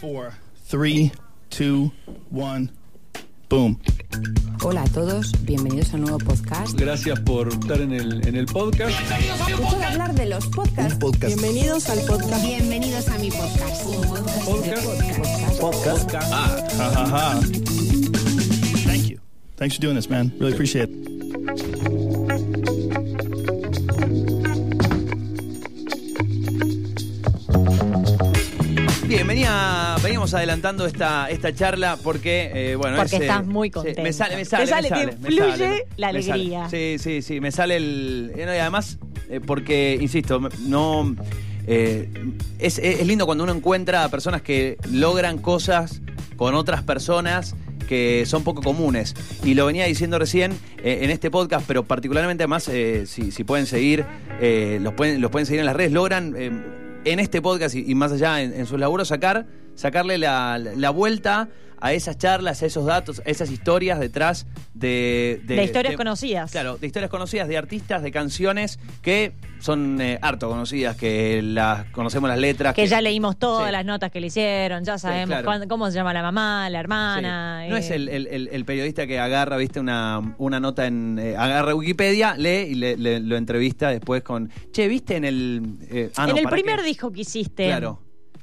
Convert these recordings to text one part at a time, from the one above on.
Four, three, two, one, boom. Hola a todos, bienvenidos a un nuevo podcast. Gracias por estar en el, en el podcast. Escucho de hablar de los podcasts. podcast. Bienvenidos al podcast. Bienvenidos a mi podcast. Podcast. Podcast. Ah, ha ha ha. Thank you. Thanks for doing this, man. Really appreciate it. Venía, veníamos adelantando esta, esta charla porque, eh, bueno, Porque es, eh, estás muy contento. me sale, me Te sale, sale, me te sale, me fluye sale, la me sale. alegría. Sí, sí, sí, me sale el... eh, y además, eh, porque, insisto, no... es, es lindo cuando uno encuentra a personas que logran cosas con otras personas que son poco comunes. Y lo venía diciendo recién eh, en este podcast, pero particularmente además, eh, si, si pueden seguir, eh, los, pueden, los pueden seguir en las redes, logran en este podcast y, más allá en, en sus laburos sacar, sacarle la, la vuelta a esas charlas, a esos datos, a esas historias detrás de... De historias conocidas. Claro, de historias conocidas, de artistas, de canciones que son eh, harto conocidas, que las conocemos las letras. Que ya leímos todas Sí. las notas que le hicieron, ya sabemos claro. cuándo- cómo se llama la mamá, la hermana. Sí. No eh, es el, el- el- el periodista que agarra, viste, una, una nota en. eh, agarra Wikipedia, lee y le- le- lo entrevista después con. Che, viste en el. eh, ah, no, en el ¿para primer qué? disco que hiciste. Claro.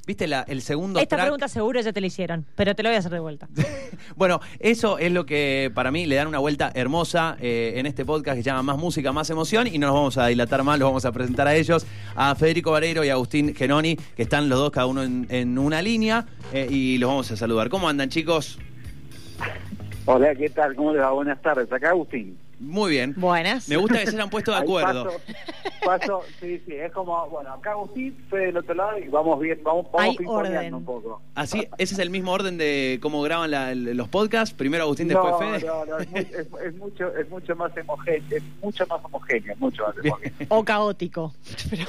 ¿Viste la- el segundo Esta track? pregunta seguro ya te la hicieron, pero te lo voy a hacer de vuelta. Bueno, eso es lo que para mí le dan una vuelta hermosa eh, en este podcast que se llama Más Música, Más Emoción y no nos vamos a dilatar más, los vamos a presentar a ellos, a Federico Vareiro y a Agustín Genoni, que están los dos cada uno en, en una línea eh, y los vamos a saludar. ¿Cómo andan chicos? Hola, ¿qué tal? ¿Cómo les va? Buenas tardes. Acá Agustín. Muy bien. Buenas. Me gusta que se hayan puesto de acuerdo. Paso, paso, sí, sí, es como, bueno, acá Agustín, Fede del otro lado y vamos bien, vamos, vamos Hay pimponeando orden. un poco. Así, ese es el mismo orden de cómo graban la- los podcasts. Primero Agustín, después no, Fede. no, no, es, muy- es- es mucho, es mucho más homogéneo, es mucho más homogéneo, mucho más homogéneo. O caótico.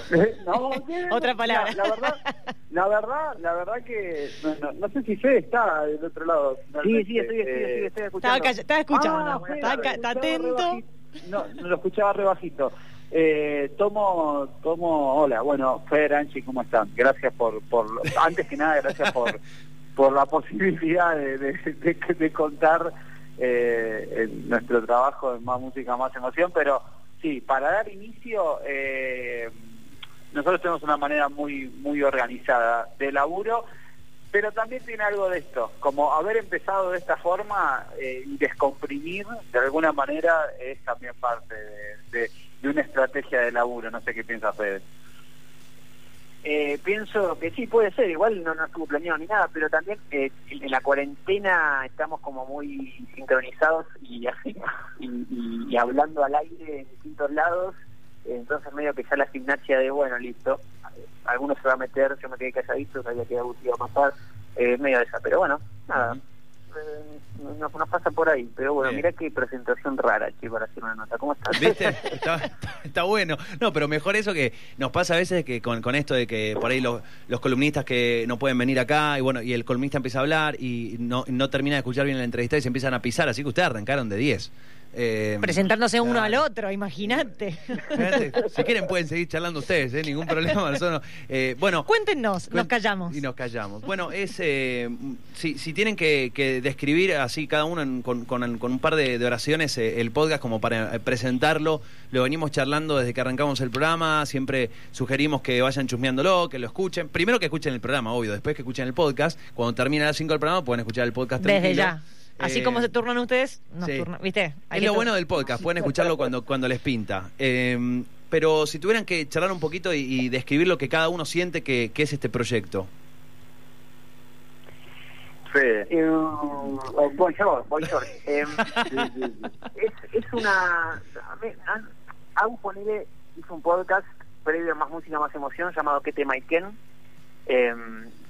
Pero- No, ¿qué? Otra palabra. La, la verdad, la verdad, la verdad que no, sé si Fede está del otro lado. Sí, sí, estoy, estoy, estoy, estoy escuchando. Estaba, escuchando. Ah, está re atento. Bajito. No, lo escuchaba re bajito. Eh, tomo, tomo, hola, bueno, Fede Anchi, ¿cómo están? Gracias por, por, antes que nada, gracias por, por la posibilidad de, de, de- de contar eh, en nuestro trabajo de Más Música, Más Emoción, pero sí, para dar inicio, eh, nosotros tenemos una manera muy, muy organizada de laburo, pero también tiene algo de esto, como haber empezado de esta forma eh, y descomprimir de alguna manera es también parte de, una estrategia de laburo, no sé qué piensa Fede. Eh, pienso que sí, puede ser, igual no, no estuvo planeado ni nada, pero también eh, en la cuarentena estamos como muy sincronizados y, así, y, hablando al aire en distintos lados, entonces medio que ya la gimnasia de, bueno, listo, algunos se va a meter, yo me quedé calladito, sabía que Agustín iba a pasar, eh, medio de esa, pero bueno, nada. eh, Nos, nos pasa por ahí, pero bueno, Bien. mirá qué presentación rara, che, para hacer una nota. ¿Cómo estás? ¿Viste? Está bueno. No, pero mejor eso que nos pasa a veces que con, con esto de que por ahí los, los columnistas que no pueden venir acá y bueno, y el columnista empieza a hablar y no, no termina de escuchar bien la entrevista y se empiezan a pisar, así que ustedes arrancaron de 10. Eh, Presentándose uno al otro, imagínate. Si quieren pueden seguir charlando ustedes, ¿eh? ningún problema. nosotros no. Eh, bueno, Cuéntenos, nos callamos. y nos callamos. Bueno, es eh, si, si tienen que, que describir así cada uno en- con, con- con un par de, de oraciones eh, el podcast como para eh, presentarlo, lo venimos charlando desde que arrancamos el programa, siempre sugerimos que vayan chusmeándolo, que lo escuchen. Primero que escuchen el programa, obvio, después que escuchen el podcast. Cuando termina a las 5 del programa pueden escuchar el podcast Desde tranquilo. ya. Así Eh, como se turnan ustedes, nos sí. turnan- ¿viste? Hay es lo bueno del podcast, pueden escucharlo cuando, cuando les pinta. Eh, pero si tuvieran que charlar un poquito y, y describir lo que cada uno siente que, que es este proyecto. Fede. Eh, voy yo, voy yo. Eh, es, es una... a mí- a- Agus Ponele hizo un podcast previo a Más Música, Más Emoción llamado ¿Qué tema y quién? Eh,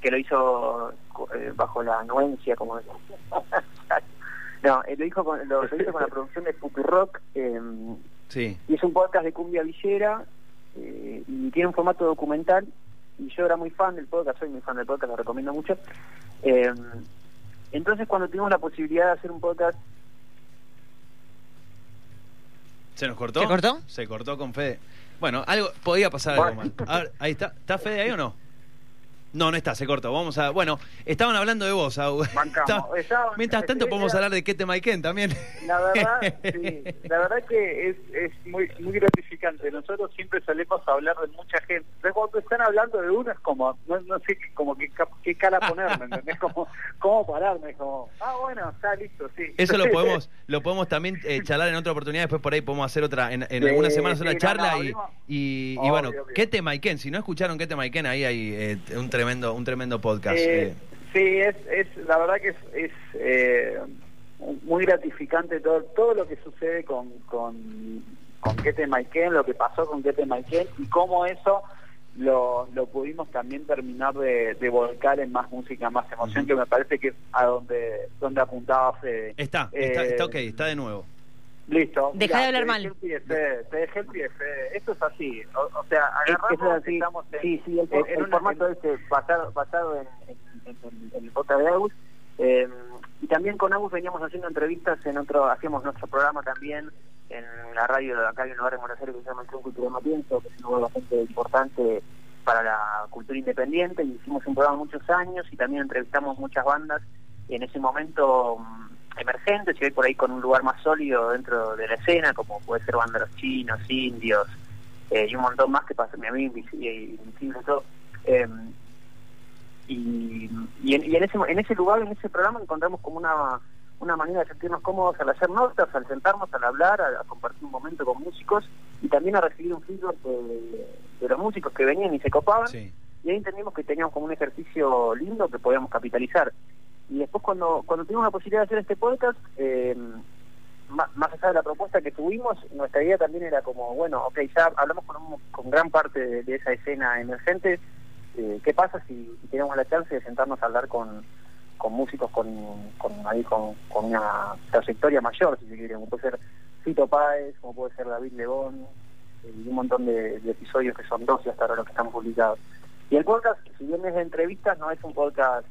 que lo hizo eh, bajo la anuencia, como... no, eh, lo, hizo con, lo, lo hizo con la producción de Futurock eh, Sí. y es un podcast de cumbia villera eh, y tiene un formato documental y yo era muy fan del podcast, soy muy fan del podcast, lo recomiendo mucho. Eh, entonces cuando tuvimos la posibilidad de hacer un podcast, ¿Se nos cortó? ¿Se cortó? Se cortó con Fede. Bueno, algo podía pasar algo mal. Ver, ahí está. ¿Está Fede ahí o no? No, no está, se cortó. Vamos a. Bueno, estaban hablando de vos, Au. Bancamos. Estaban- Mientras tanto, podemos hablar de Kete Maiken también. La verdad, sí, la verdad que es, es muy muy gratificante. Nosotros siempre solemos hablar de mucha gente. Entonces, cuando están hablando de uno es como, no, no sé como qué, qué cara ponerme, ¿entendés? Como, ¿Cómo pararme? Como, ah, bueno, está listo, sí. Eso lo podemos, lo podemos también eh, charlar en otra oportunidad. Después por ahí podemos hacer otra, en, en Sí, algunas semanas no, charla no, y, y Obvio, bueno, obvio. Kete Maiken. Si no escucharon Kete Maiken, ahí hay eh, un tremendo, un tremendo podcast. Eh, eh. Sí, es, es la verdad que es, es eh, muy gratificante todo todo lo que sucede con con, con Kete Maiken, lo que pasó con Kete Maiken y cómo eso lo, lo pudimos también terminar de, de volcar en más música, más emoción, que me parece que es a donde donde apuntaba Fede. Está, está, Eh, está ok, está de nuevo. Listo. Deja de hablar te dejé el pie, te dejé el pie. Esto es así. O, o sea, agarramos, es así. estamos en, Sí, sí, el, en el una- formato en- este basado, basado en, en, en- en el podcast de Agus. eh, y también con Agus veníamos haciendo entrevistas en otro, hacíamos nuestro programa también en la radio de acá hay un lugar en Buenos Aires que se llama el Club Cultura Matienzo, que es un lugar bastante importante para la cultura independiente, y hicimos un programa muchos años y también entrevistamos muchas bandas en ese momento mm, emergentes y hoy por ahí con un lugar más sólido dentro de la escena, como puede ser bandas los chinos, indios, eh, y un montón más que pasa mi amigo Invisible y. Eh, y, y, en, y en ese en ese lugar, en ese programa encontramos como una una manera de sentirnos cómodos al hacer notas, al sentarnos, al hablar, a, a compartir un momento con músicos y también a recibir un feedback de, de los músicos que venían y se copaban Sí. y ahí entendimos que teníamos como un ejercicio lindo que podíamos capitalizar. Y después cuando cuando tuvimos la posibilidad de hacer este podcast, eh, más allá de la propuesta que tuvimos, nuestra idea también era como, bueno, ok, ya hablamos con, con gran parte de, esa escena emergente, eh, ¿qué pasa si, tenemos la chance de sentarnos a hablar con, con músicos con, con, ahí con una trayectoria mayor, si se quiere, como puede ser Fito Páez, como puede ser David Lebón, eh, y un montón de, de episodios que son 12 hasta ahora los que están publicados. Y el podcast, si bien es de entrevistas, no es un podcast,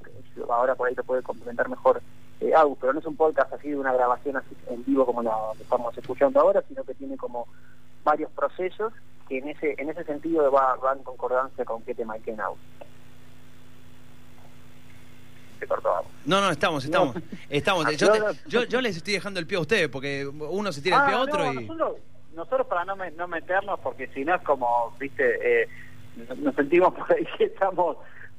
ahora por ahí lo puede complementar mejor eh, Agus, pero no es un podcast así de una grabación así en vivo como la que estamos escuchando ahora, sino que tiene como varios procesos que en ese en ese sentido va, va en concordancia con qué tema que en Agus. Se cortó Agus. No, no, estamos, estamos. Estamos. Ah, Yo, te- yo, yo les estoy dejando el pie a ustedes porque uno se tira el pie a Ah, otro no, y. nosotros, nosotros para no, me- no meternos, porque si no es como, viste, eh, nos- sentimos por ahí que estamos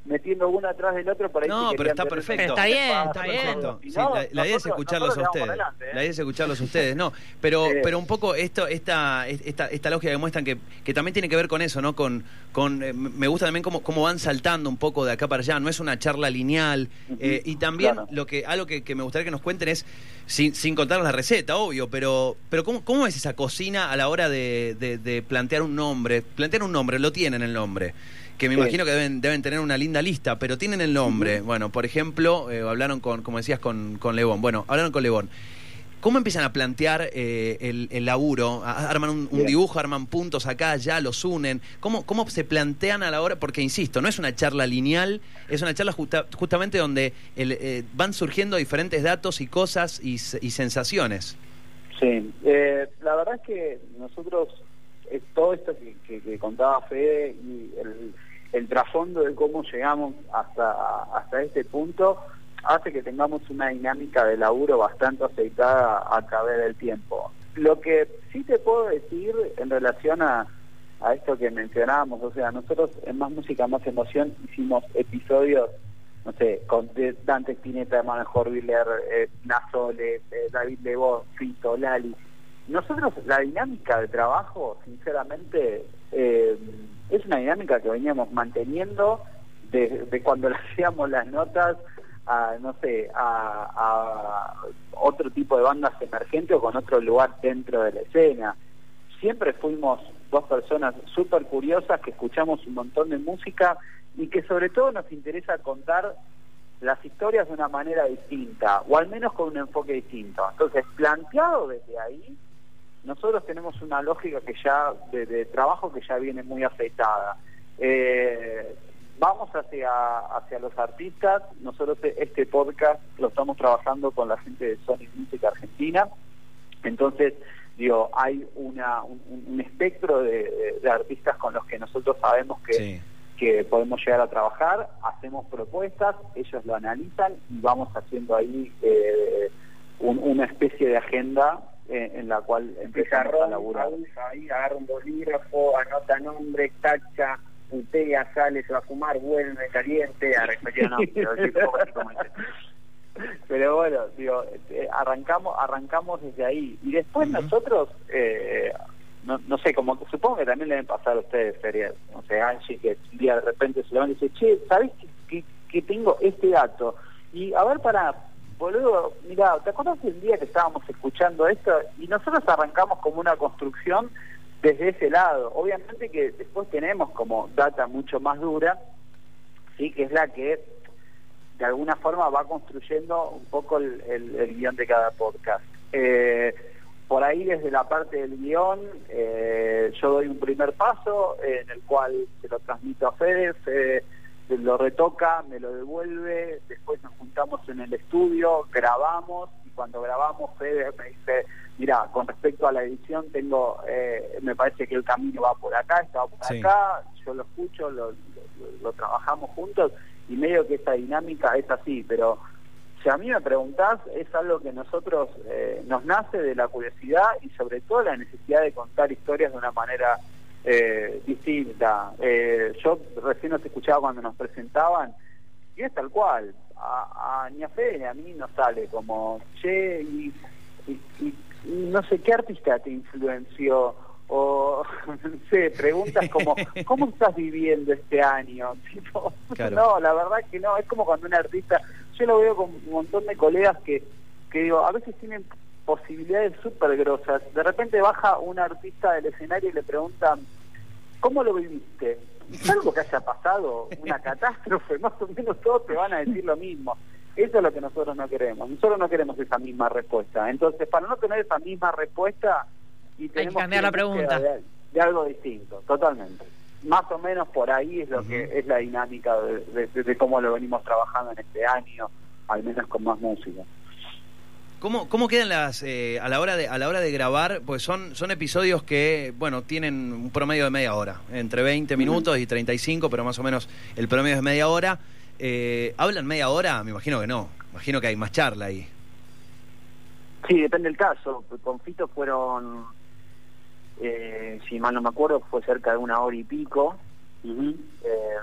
metiendo uno atrás del otro, por ahí No, pero está perfecto. Está bien, está bien. Perfecto. Y Sí, no, la, la idea es escucharlos a ustedes. adelante, ¿eh? La idea es escucharlos a ustedes. No, pero, Sí. pero un poco esto, esta, esta, esta lógica que muestran que, que también tiene que ver con eso, ¿no? Con, con eh, me gusta también cómo, cómo van saltando un poco de acá para allá. No es una charla lineal. eh, y también claro. lo que algo que, que me gustaría que nos cuenten es sin, sin contar la receta, obvio, pero, pero ¿cómo, cómo es esa cocina a la hora de, de- de plantear un nombre? Plantear un nombre, lo tienen el nombre. Que me Sí. imagino que deben, deben tener una linda lista, pero tienen el nombre. Bueno, por ejemplo, eh, hablaron con, como decías, con, con Lebón. Bueno, hablaron con Lebón. ¿Cómo empiezan a plantear eh, el, el laburo? Arman un, dibujo, arman puntos acá, ya los unen. ¿Cómo, ¿Cómo se plantean a la hora? Porque, insisto, no es una charla lineal, es una charla justa- justamente donde el, eh, van surgiendo diferentes datos y cosas y, se- y sensaciones. Sí, eh, la verdad es que nosotros, eh, todo esto que, que- que contaba Fede y el, el trasfondo de cómo llegamos hasta, hasta este punto, hace que tengamos una dinámica de laburo bastante aceitada a través del tiempo. Lo que sí te puedo decir en relación a, a esto que mencionábamos, o sea, nosotros en Más Música, Más Emoción hicimos episodios no sé, con Dante Spinetta, Manuel Horviller, eh, eh, David Lebón, Fito, Lali. Nosotros, la dinámica de trabajo, sinceramente, eh, es una dinámica que veníamos manteniendo de, de cuando le hacíamos las notas a, no sé, a, a otro tipo de bandas emergentes o con otro lugar dentro de la escena. Siempre fuimos dos personas súper curiosas que escuchamos un montón de música y que sobre todo nos interesa contar las historias de una manera distinta, o al menos con un enfoque distinto. Entonces, planteado desde ahí, nosotros tenemos una lógica que ya de, de trabajo que ya viene muy afeitada. Eh, vamos hacia hacia los artistas. Nosotros este podcast lo estamos trabajando con la gente de Sony Music Argentina. Entonces, digo, hay una un, un espectro de, artistas con los que nosotros sabemos que Sí. que podemos llegar a trabajar, hacemos propuestas, ellos lo analizan y vamos haciendo ahí eh, un- una especie de agenda en la cual empezamos a laburar. ahí agarra un bolígrafo, anota nombre, tacha, putea, sale, se va a fumar, vuelve, caliente, a no, pero sí, como. Pero bueno, digo, eh, arrancamos arrancamos desde ahí. Y después nosotros, eh, no, no sé, como que supongo que también le deben pasar a ustedes, Feria, no sé, Angie, que un día de repente se levanta y dice, che, ¿sabés que, que, que tengo este dato? Y a ver, para, boludo, mira, ¿te acuerdas del día que estábamos escuchando esto? Y nosotros arrancamos como una construcción desde ese lado. Obviamente que después tenemos como data mucho más dura, sí, que es la que de alguna forma va construyendo un poco el, el- el guion de cada podcast. Eh, por ahí desde la parte del guion eh, yo doy un primer paso en el cual se lo transmito a Fede lo retoca, me lo devuelve, después nos juntamos en el estudio, grabamos y cuando grabamos Fede me dice, mira, con respecto a la edición tengo, eh, me parece que el camino va por acá, está por Sí. acá, yo lo escucho, lo, lo- lo trabajamos juntos y medio que esa dinámica es así, pero si a mí me preguntás, es algo que nosotros eh, nos nace de la curiosidad y sobre todo la necesidad de contar historias de una manera eh, distinta. Eh, yo recién nos escuchaba cuando nos presentaban y es tal cual. A, a- ni a Fede ni a mí nos sale como, che, y, y- y- y no sé qué artista te influenció o no sé, preguntas como ¿cómo estás viviendo este año? Tipo, Claro. no, la verdad que no, es como cuando un artista, yo lo veo con un montón de colegas que, que digo, a veces tienen posibilidades súper grosas, de repente baja un artista del escenario y le preguntan ¿cómo lo viviste? ¿Es algo que haya pasado? ¿Una catástrofe? Más o menos todos te van a decir lo mismo. Eso es lo que nosotros no queremos. Nosotros no queremos esa misma respuesta. Entonces, para no tener esa misma respuesta, y tenemos cambiar ir la pregunta. De, de algo distinto, totalmente. Más o menos por ahí es lo que es la dinámica de, de- de cómo lo venimos trabajando en este año, al menos con más música. ¿Cómo, cómo quedan las eh, a la hora de a la hora de grabar? Pues son son episodios que bueno tienen un promedio de media hora, entre 20 minutos y 35, pero más o menos el promedio es media hora. Eh, ¿Hablan media hora? Me imagino que no. Imagino que hay más charla ahí. Sí, depende del caso. Con Fito fueron, eh, si mal no me acuerdo, fue cerca de una hora y pico. Eh,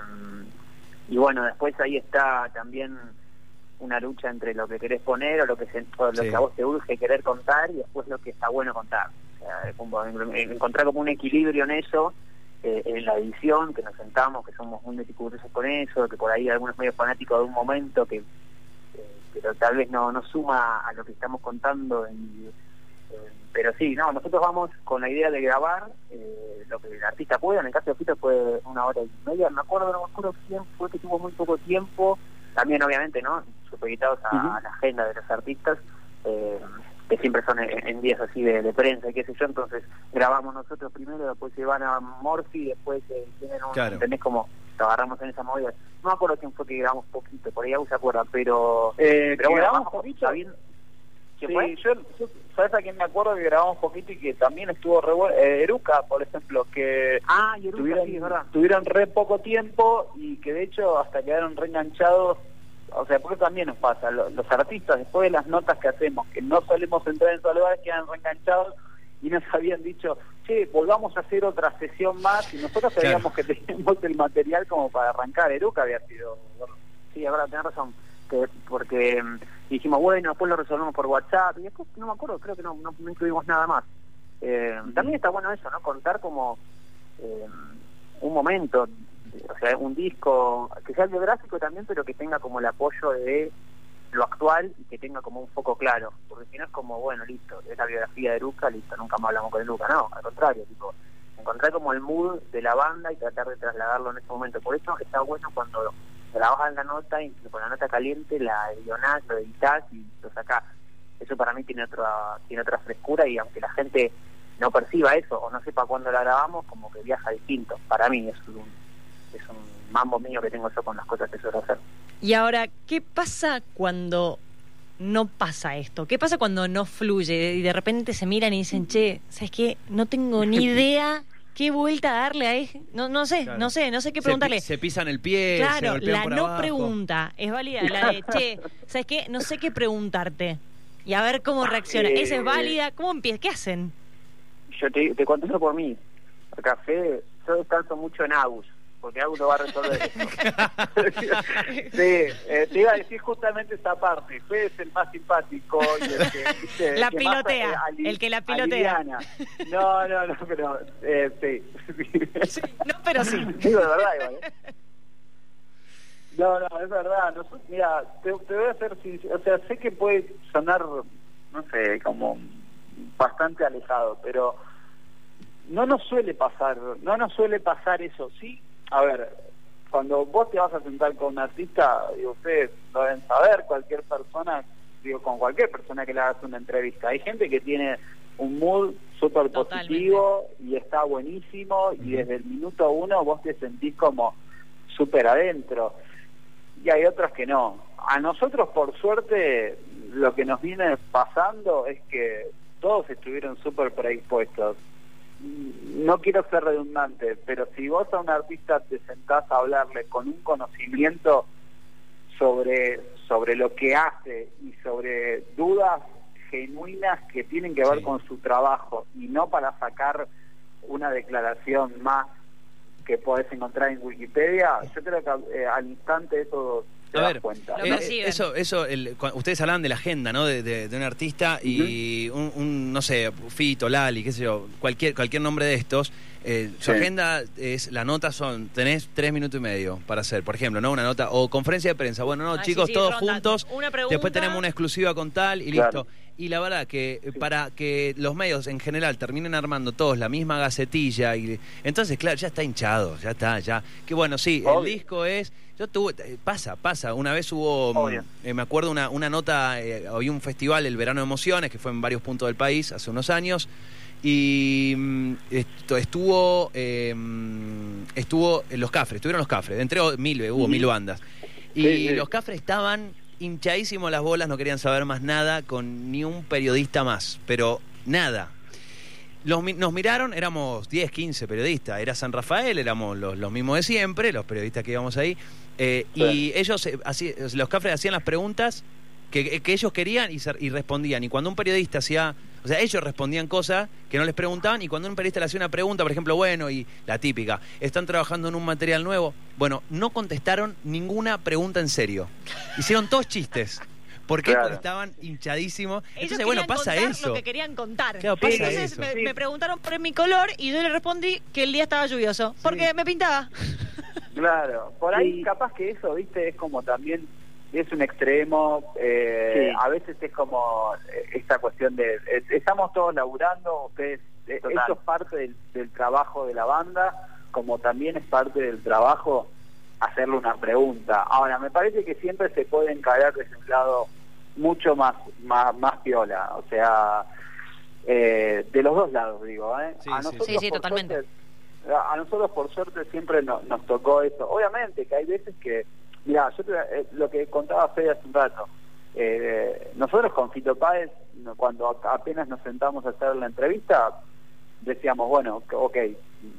y bueno, después ahí está también una lucha entre lo que querés poner o lo que se, o lo Sí. que a vos te urge querer contar y después lo que está bueno contar. O sea, como encontrar como un equilibrio en eso, eh, en la edición, que nos sentamos, que somos muy meticulosos con eso, que por ahí algunos medio fanáticos de un momento que eh, pero tal vez no, no suma a lo que estamos contando. eh, pero sí, no, nosotros vamos con la idea de grabar eh, lo que el artista pueda. En el caso de Fito fue una hora y media, me acuerdo, no me acuerdo quién fue que tuvo muy poco tiempo. También, obviamente, ¿no? Supeditados a, la agenda de los artistas. eh, que siempre son en, en días así de, de prensa y qué sé yo, entonces grabamos nosotros primero, después se van a Morphy, después eh, tienen un, Claro. ¿entendés? Como lo agarramos en esa movida. No me acuerdo quién fue que grabamos poquito, por ahí aún se acuerda, pero... Eh, pero que bueno, grabamos poquito. sabiendo- ¿Qué Sí, fue? yo, yo- ¿sabes a quién me acuerdo que grabamos poquito y que también estuvo re bueno? Eh, Eruca, por ejemplo, que Ah, Eruca, tuvieron, sí, es verdad. tuvieron re poco tiempo y que de hecho hasta quedaron reenganchados. O sea, porque también nos pasa, lo- los artistas después de las notas que hacemos, que no solemos entrar en esos lugares, quedan reenganchados y nos habían dicho, che, volvamos a hacer otra sesión más y nosotros Claro. sabíamos que teníamos el material como para arrancar. Eruca había sido... Sí, verdad, tenés razón. Que, porque mm, dijimos, bueno, después lo resolvemos por WhatsApp y después, no me acuerdo, creo que no, no, no incluimos nada más. Eh, También está bueno eso, ¿no? Contar como eh, un momento, o sea, un disco que sea biográfico también, pero que tenga como el apoyo de lo actual y que tenga como un foco claro, porque si no es como, bueno, listo, es la biografía de Luca, listo, nunca más hablamos con Luca, no, al contrario, tipo, encontrar como el mood de la banda y tratar de trasladarlo en ese momento. Por eso está bueno cuando grabas la nota y con la nota caliente la guionás, lo editas y lo sacás. Eso para mí tiene otra, tiene otra frescura y aunque la gente no perciba eso o no sepa cuándo la grabamos, como que viaja distinto. Para mí es un, es un mambo mío que tengo yo con las cosas que suelo hacer. Y ahora, ¿qué pasa cuando no pasa esto? ¿Qué pasa cuando no fluye y de repente se miran y dicen, che, ¿sabes qué? No tengo ni idea qué vuelta darle ahí. No, no sé, Claro. no sé, no sé qué Se preguntarle. pi- Se, pisan el pie, se Claro, la por no abajo. pregunta es válida, la de, che, ¿sabes qué? No sé qué preguntarte. Y a ver cómo reacciona. Eh, Esa es válida. ¿Cómo empieza? ¿Qué hacen? Yo te, te contesto por mí. Café, yo descanso mucho en Agus, porque lo va a resolver. Sí, eh, te iba a decir justamente esa parte. Fede es el más simpático y el que, viste, el La que pilotea, eh, ali- el que la pilotea. aliviana. No, no, no, pero eh, sí. No, pero sí. Digo de verdad igual, ¿eh? No, no, es verdad. Mira, te, te voy a hacer sincero. O sea, sé que puede sonar, no sé, como bastante alejado, pero no nos suele pasar, no nos suele pasar eso. Sí, a ver, cuando vos te vas a sentar con un artista, digo, ustedes lo deben saber, cualquier persona, digo, con cualquier persona que le hagas una entrevista. Hay gente que tiene un mood súper positivo y está buenísimo y desde el minuto uno vos te sentís como súper adentro y hay otros que no. A nosotros, por suerte, lo que nos viene pasando es que todos estuvieron súper predispuestos. No quiero ser redundante, pero si vos a un artista te sentás a hablarle con un conocimiento sobre, sobre lo que hace y sobre dudas genuinas que tienen que ver Sí. con su trabajo y no para sacar una declaración más que podés encontrar en Wikipedia, yo creo que eh, al instante eso A ver, cuenta. Lo eh, perciben. eso, eso el- ustedes hablan de la agenda, ¿no? De, de- de un artista y un, un, no sé, Fito, Lali, qué sé yo, cualquier, cualquier nombre de estos. eh, Su agenda es, la nota son, tenés tres minutos y medio para hacer, por ejemplo, ¿no? Una nota, o conferencia de prensa. Bueno, no, Ah, sí, chicos, sí, todos ronda. juntos. Una pregunta. Después tenemos una exclusiva con tal y Claro. listo. Y la verdad que eh, para que los medios en general terminen armando todos la misma gacetilla y entonces claro, ya está hinchado, ya está, ya. Que bueno, sí, el disco es yo tuve eh, pasa, pasa, una vez hubo mm, eh, me acuerdo una, una nota, eh, había un festival el Verano de Emociones que fue en varios puntos del país hace unos años y mm, esto, estuvo eh, mm, estuvo en los Cafres, estuvieron los Cafres, entre mil, hubo mil bandas. Y Sí, sí. los Cafres estaban hinchadísimos las bolas, no querían saber más nada con ni un periodista más, pero nada. Los nos miraron, éramos 10, 15 periodistas, era San Rafael, éramos los, los mismos de siempre, los periodistas que íbamos ahí, eh, Sí. y ellos, eh, así- los Cafres hacían las preguntas que, que ellos querían y respondían. Y cuando un periodista hacía, o sea, ellos respondían cosas que no les preguntaban y cuando un periodista le hacía una pregunta, por ejemplo, bueno, y la típica, están trabajando en un material nuevo, bueno, no contestaron ninguna pregunta en serio. Hicieron todos chistes. ¿Por qué? Claro. Porque estaban hinchadísimos. Ellos Entonces, bueno, querían pasa contar eso. lo que querían contar. Claro, pasa Entonces eso. Me, Sí. me preguntaron por mi color y yo le respondí que el día estaba lluvioso. Porque me pintaba. Claro, por ahí Sí. capaz que eso, viste, es como también, es un extremo, eh, Sí. a veces es como eh, esta cuestión de, eh, estamos todos laburando, ustedes, Total. eso es parte del, del trabajo de la banda, como también es parte del trabajo hacerle una pregunta. Ahora, me parece que siempre se puede encarar desde un lado mucho más, más, más piola, o sea, eh, de los dos lados, digo, ¿eh? Sí, a nosotros, sí. Sí, sí, por totalmente. suerte, a nosotros por suerte siempre no- nos tocó eso. Obviamente que hay veces que, mira, yo te- eh, lo que contaba Fede hace un rato, eh, nosotros con Fito Páez, cuando apenas nos sentamos a hacer la entrevista, decíamos, bueno, ok,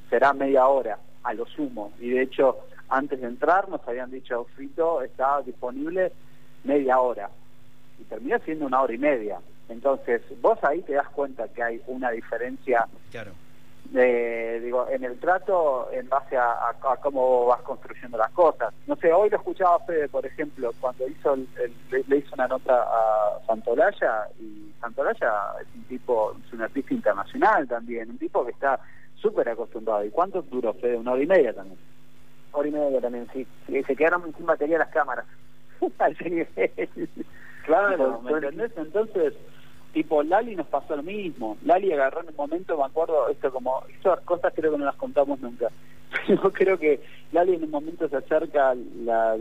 será media hora, a lo sumo. Y de hecho, antes de entrar nos habían dicho, Fito está disponible media hora. Y terminó siendo una hora y media. Entonces, vos ahí te das cuenta que hay una diferencia Claro. De, digo, en el trato en base a, a- a cómo vas construyendo las cosas. No sé, hoy lo escuchaba Fede, por ejemplo, cuando hizo el- el- le, hizo una nota a Santolaya y Santolaya es un tipo, es un artista internacional también, un tipo que está súper acostumbrado. ¿Y cuánto duró Fede? Una hora y media también. Hora y media también, sí. Se quedaron sin batería las cámaras. Al nivel. Claro, ¿me entendés? Entonces, tipo, Lali nos pasó lo mismo. Lali agarró en un momento, me acuerdo, esto como, estas cosas creo que no las contamos nunca. Yo creo que Lali en un momento se acerca la,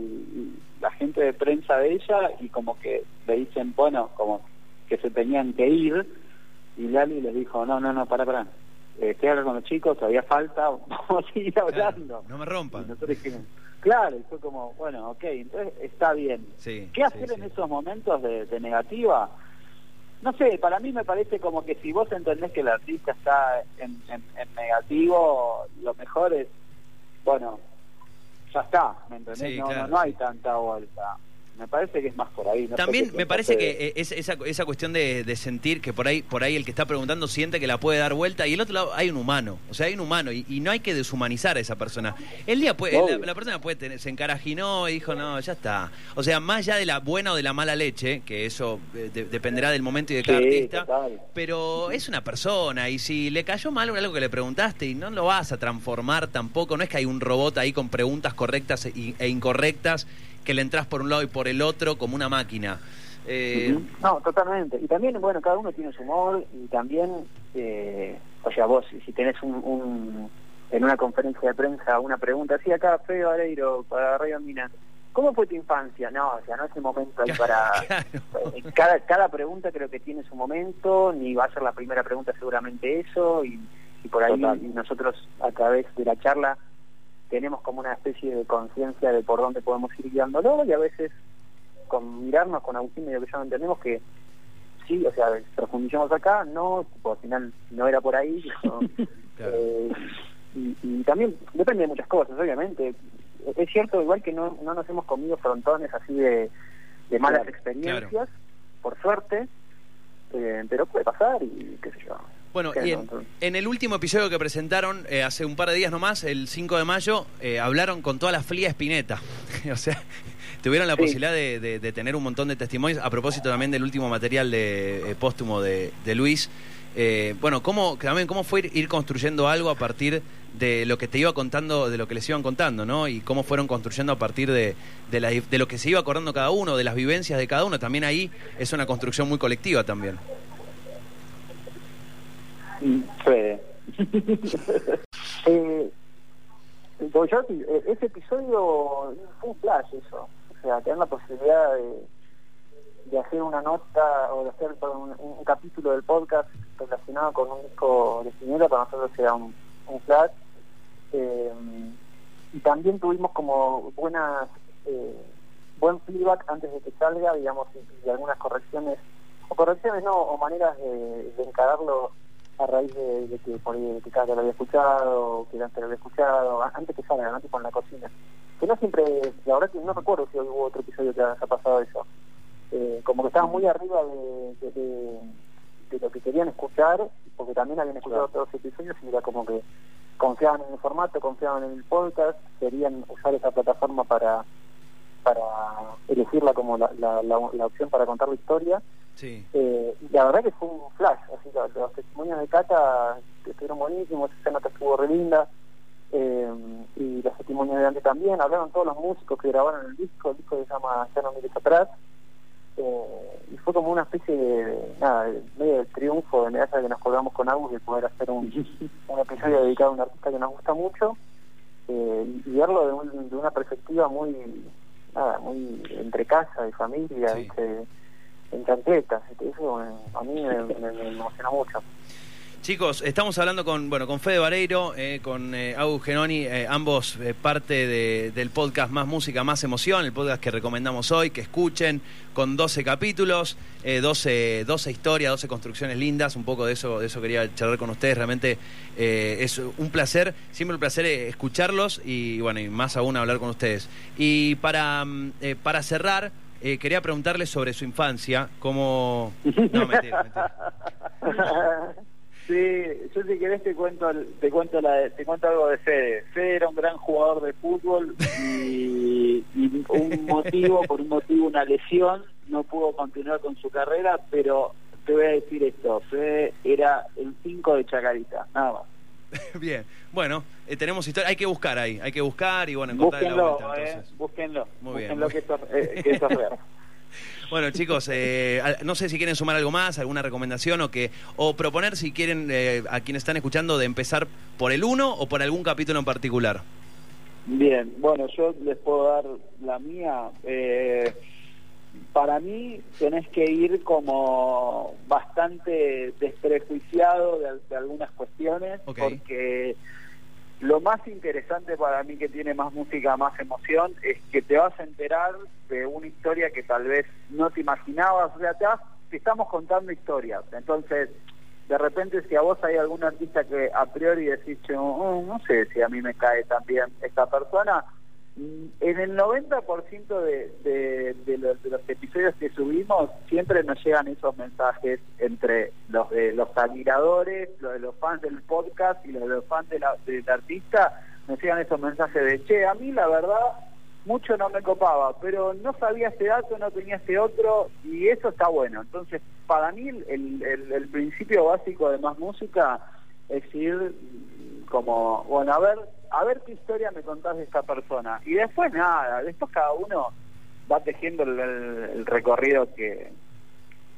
la gente de prensa de ella y como que le dicen, bueno, como que se tenían que ir y Lali les dijo, no, no, no, para, para. Eh, estoy hablando con los chicos, todavía falta, vamos a seguir hablando. no me Y rompan. nosotros dijimos, claro, y fue como, bueno, ok, entonces está bien. Sí, ¿Qué sí, hacer sí. en esos momentos de, de negativa? No sé, para mí me parece como que si vos entendés que el artista está en, en- en negativo, lo mejor es, bueno, ya está, ¿me entendés? Sí, no, no- no, hay sí. tanta vuelta. Me parece que es más por ahí. no También me parece que es, esa, esa cuestión de, de sentir que por ahí por ahí el que está preguntando siente que la puede dar vuelta y el otro lado hay un humano, o sea, hay un humano y, y no hay que deshumanizar a esa persona. El día puede, la, la persona puede tener, se encarajinó y dijo, no, ya está. O sea, más allá de la buena o de la mala leche, que eso eh, de- dependerá del momento y de cada Sí, artista, total. pero es una persona y si le cayó mal algo que le preguntaste y no lo vas a transformar tampoco, no es que hay un robot ahí con preguntas correctas e, e incorrectas que le entras por un lado y por el otro como una máquina. Eh. No, totalmente. Y también, bueno, cada uno tiene su humor y también, eh, o sea, vos, si tenés un, un- en una conferencia de prensa una pregunta, así acá, Fede Vareiro, para Radio Mina, ¿cómo fue tu infancia? No, o sea, no es el momento ahí para... Claro. eh, Cada, cada pregunta creo que tiene su momento, ni va a ser la primera pregunta seguramente eso, y, y por ahí Total. nosotros a través de la charla tenemos como una especie de conciencia de por dónde podemos ir guiándolo y a veces con mirarnos con Agustín medio que ya no entendemos que sí, o sea, profundizamos acá, no, tipo, al final no era por ahí, ¿no? Claro. Eh, y, y también depende de muchas cosas, obviamente. Es cierto, igual que no, no nos hemos comido frontones así de, de malas Claro, experiencias, por suerte, eh, pero puede pasar y qué sé yo. Bueno, ¿Qué y en, el último episodio que presentaron eh, hace un par de días nomás, el 5 de mayo, eh, hablaron con toda la flia Espineta. o sea, tuvieron la Sí. posibilidad de, de- de tener un montón de testimonios a propósito también del último material de eh, póstumo de, de Luis. Eh, bueno, ¿cómo, también, ¿cómo fue ir, ir construyendo algo a partir de lo que te iba contando, de lo que les iban contando, ¿no? Y cómo fueron construyendo a partir de, de, la- de lo que se iba acordando cada uno, de las vivencias de cada uno. También ahí es una construcción muy colectiva también. Fede. eh, yo, eh, ese episodio fue un flash eso. O sea, tener la posibilidad de, de hacer una nota o de hacer un, un capítulo del podcast relacionado con un disco de Spinetta para nosotros era un, un flash. Eh, y también tuvimos como buenas eh, buen feedback antes de que salga, digamos, y, y algunas correcciones, o correcciones no, o maneras de, de encararlo a raíz de, de que por ahí que cada lo había escuchado, que antes lo había escuchado, antes que salga, ¿no? tipo en la cocina. Que no siempre, la verdad que no recuerdo si hubo otro episodio que haya pasado eso. Eh, como que estaban muy arriba de, de, de- de lo que querían escuchar, porque también habían escuchado todos los episodios y era como que confiaban en el formato, confiaban en el podcast, querían usar esa plataforma para para elegirla como la, la, la, la opción para contar la historia Sí. eh, y la verdad que fue un flash, así los, los testimonios de Cata estuvieron buenísimos, esa nota estuvo re linda, eh, y los testimonios de Andy también, hablaron todos los músicos que grabaron el disco, el disco se llama Ya no mires atrás, eh, y fue como una especie de, nada, de- medio de triunfo de medalla que nos colgamos con Agus de poder hacer un, un episodio dedicado a un artista que nos gusta mucho, y, y verlo de, un- de una perspectiva muy, nada, muy entre casa y familia, Sí. ¿viste? En chancletas, eso a mí me, me- emociona mucho. Chicos, estamos hablando con bueno con Fede Vareiro, eh, con eh, Genoni, eh, ambos eh, parte de- del podcast Más Música, Más Emoción, el podcast que recomendamos hoy, que escuchen, con 12 capítulos, eh, 12, 12 historias, 12 construcciones lindas, un poco de eso, de eso quería charlar con ustedes, realmente es un placer, siempre un placer escucharlos y bueno, y más aún hablar con ustedes. Y para, mm, para cerrar, eh, quería preguntarles sobre su infancia, cómo... No, mentira, mentira. Sí, yo si querés te cuento te cuento la te cuento algo de Fede. Fede era un gran jugador de fútbol y, y un motivo, por un motivo, una lesión, no pudo continuar con su carrera, pero te voy a decir esto, Fede era el 5 de Chacarita, nada más. Bien, bueno, eh, tenemos historia, hay que buscar ahí, hay que buscar y bueno, encontrar la Búsquenlo, vuelta. eh, entonces. búsquenlo, Muy bien, búsquenlo muy que, eso, eh, que. Bueno, chicos, eh, no sé si quieren sumar algo más, alguna recomendación o que o proponer si quieren eh, a quienes están escuchando de empezar por el uno o por algún capítulo en particular. Bien, bueno, yo les puedo dar la mía. Eh, para mí tenés que ir como bastante desprejuiciado de, de algunas cuestiones, porque lo más interesante para mí que tiene más música, más emoción, es que te vas a enterar de una historia que tal vez no te imaginabas, o sea, te vas, estamos contando historias. Entonces, de repente si a vos hay algún artista que a priori decís, "Che, oh, no sé si a mí me cae también esta persona, en el 90% de, de, de los, episodios que subimos siempre nos llegan esos mensajes entre los de los admiradores, los de los fans del podcast y los de los fans de la- del artista, nos llegan esos mensajes de, che, a mí la verdad mucho no me copaba, pero no sabía este dato, no tenía este otro, y eso está bueno. Entonces, para mí el, el principio básico de más música es ir como, bueno, a ver, a ver qué historia me contás de esta persona. Y después nada, después cada uno va tejiendo el, el- el recorrido que,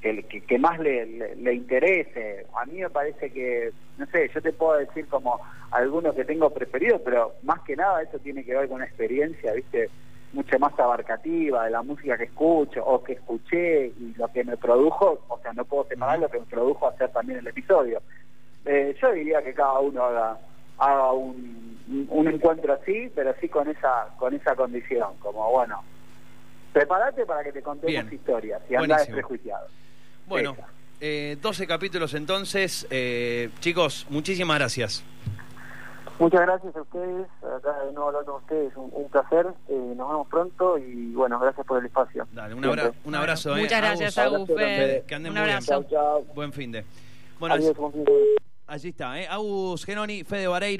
que, que- que más le, le, le interese. A mí me parece que, no sé, yo te puedo decir como algunos que tengo preferidos, pero más que nada eso tiene que ver con una experiencia, ¿viste? mucho más abarcativa de la música que escucho o que escuché y lo que me produjo, o sea, no puedo separar lo que me produjo hacer también el episodio. Eh, yo diría que cada uno haga haga un, un encuentro así, pero sí con esa con esa condición, como bueno, prepárate para que te contemos Bien. historias y andá desprejuiciado. Bueno, eh, 12 capítulos entonces. Eh, chicos, muchísimas gracias. Muchas gracias a ustedes, acá de nuevo hablando con ustedes, un, un placer, eh, nos vemos pronto y bueno, gracias por el espacio. Dale, un, abra- un abrazo. eh. Muchas gracias, Agus, Agus, Fede. Que anden Un muy bien. abrazo. Chau, chau. Buen fin de. Bueno, Adiós, buen fin de semana. Allí está, ¿eh? Agus Genoni, Fede Vareiro.